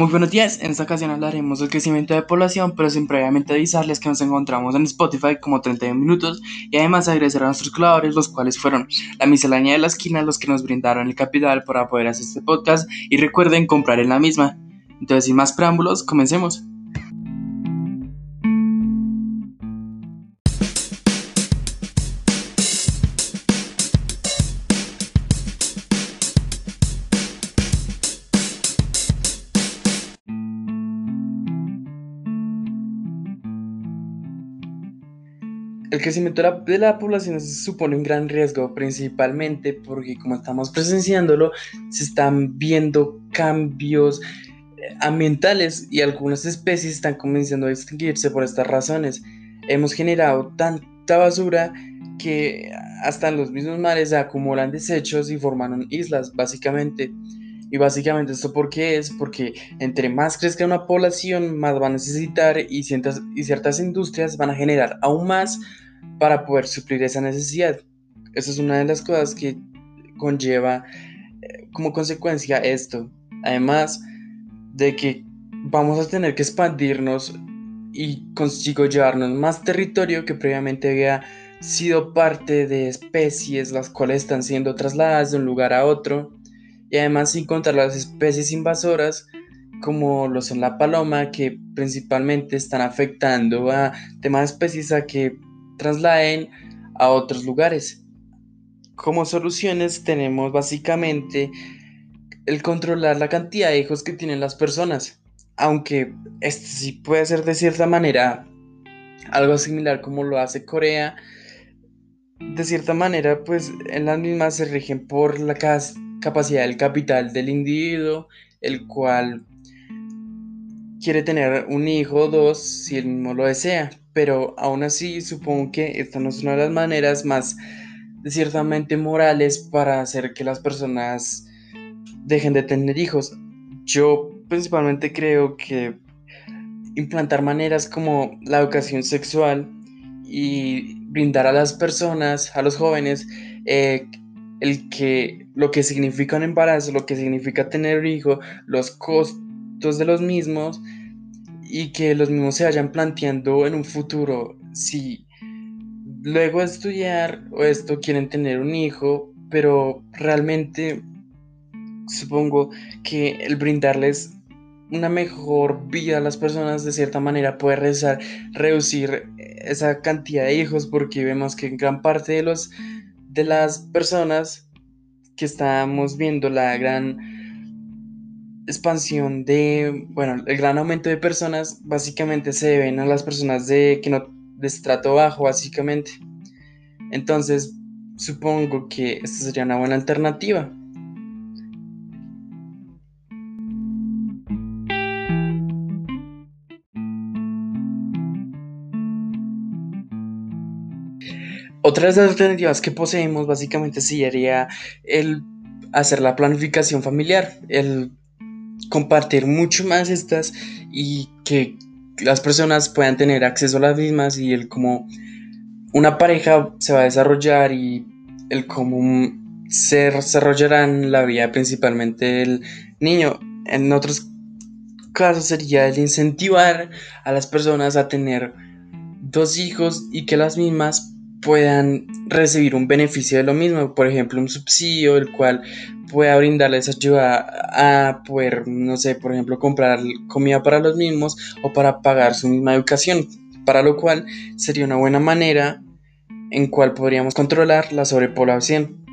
Muy buenos días, en esta ocasión hablaremos del crecimiento de población, pero sin previamente avisarles que nos encontramos en Spotify como 31 minutos y además agradecer a nuestros colaboradores, los cuales fueron la miscelánea de la esquina, los que nos brindaron el capital para poder hacer este podcast y recuerden comprar en la misma. Entonces, sin más preámbulos, comencemos. El crecimiento de la, población supone un gran riesgo, principalmente porque como estamos presenciándolo, se están viendo cambios eh, ambientales y algunas especies están comenzando a extinguirse por estas razones. Hemos generado tanta basura que hasta en los mismos mares se acumulan desechos y forman islas, básicamente. Y básicamente esto por qué es porque entre más crezca una población, más va a necesitar y ciertas, y ciertas industrias van a generar aún más para poder suplir esa necesidad. Esa es una de las cosas que conlleva eh, como consecuencia esto. Además de que vamos a tener que expandirnos y consigo llevarnos más territorio que previamente había sido parte de especies las cuales están siendo trasladadas de un lugar a otro y además sin contar las especies invasoras como lo son la paloma que principalmente están afectando a demás especies a que trasladen a otros lugares. Como soluciones tenemos básicamente el controlar la cantidad de hijos que tienen las personas, aunque este sí puede ser de cierta manera algo similar como lo hace Corea, de cierta manera pues en las mismas se rigen por la capacidad del capital del individuo, el cual quiere tener un hijo o dos si él no lo desea, pero aún así supongo que esta no es una de las maneras más ciertamente morales para hacer que las personas dejen de tener hijos. Yo principalmente creo que implantar maneras como la educación sexual y brindar a las personas, a los jóvenes, eh, el que lo que significa un embarazo, lo que significa tener un hijo, los costos de los mismos y que los mismos se vayan planteando en un futuro si luego de estudiar o esto quieren tener un hijo, pero realmente supongo que el brindarles una mejor vida a las personas de cierta manera puede reducir esa cantidad de hijos porque vemos que en gran parte de los de las personas que estamos viendo la gran expansión de, bueno, el gran aumento de personas básicamente se deben a las personas de que no de estrato bajo básicamente. Entonces, supongo que esta sería una buena alternativa. Otras alternativas que poseemos básicamente sería el hacer la planificación familiar, el compartir mucho más estas y que las personas puedan tener acceso a las mismas y el como una pareja se va a desarrollar y el cómo se desarrollarán la vida principalmente del niño. En otros casos sería el incentivar a las personas a tener dos hijos y que las mismas puedan recibir un beneficio de lo mismo, por ejemplo, un subsidio, el cual pueda brindarles ayuda a poder, no sé, por ejemplo, comprar comida para los mismos o para pagar su misma educación, para lo cual sería una buena manera en cual podríamos controlar la sobrepoblación.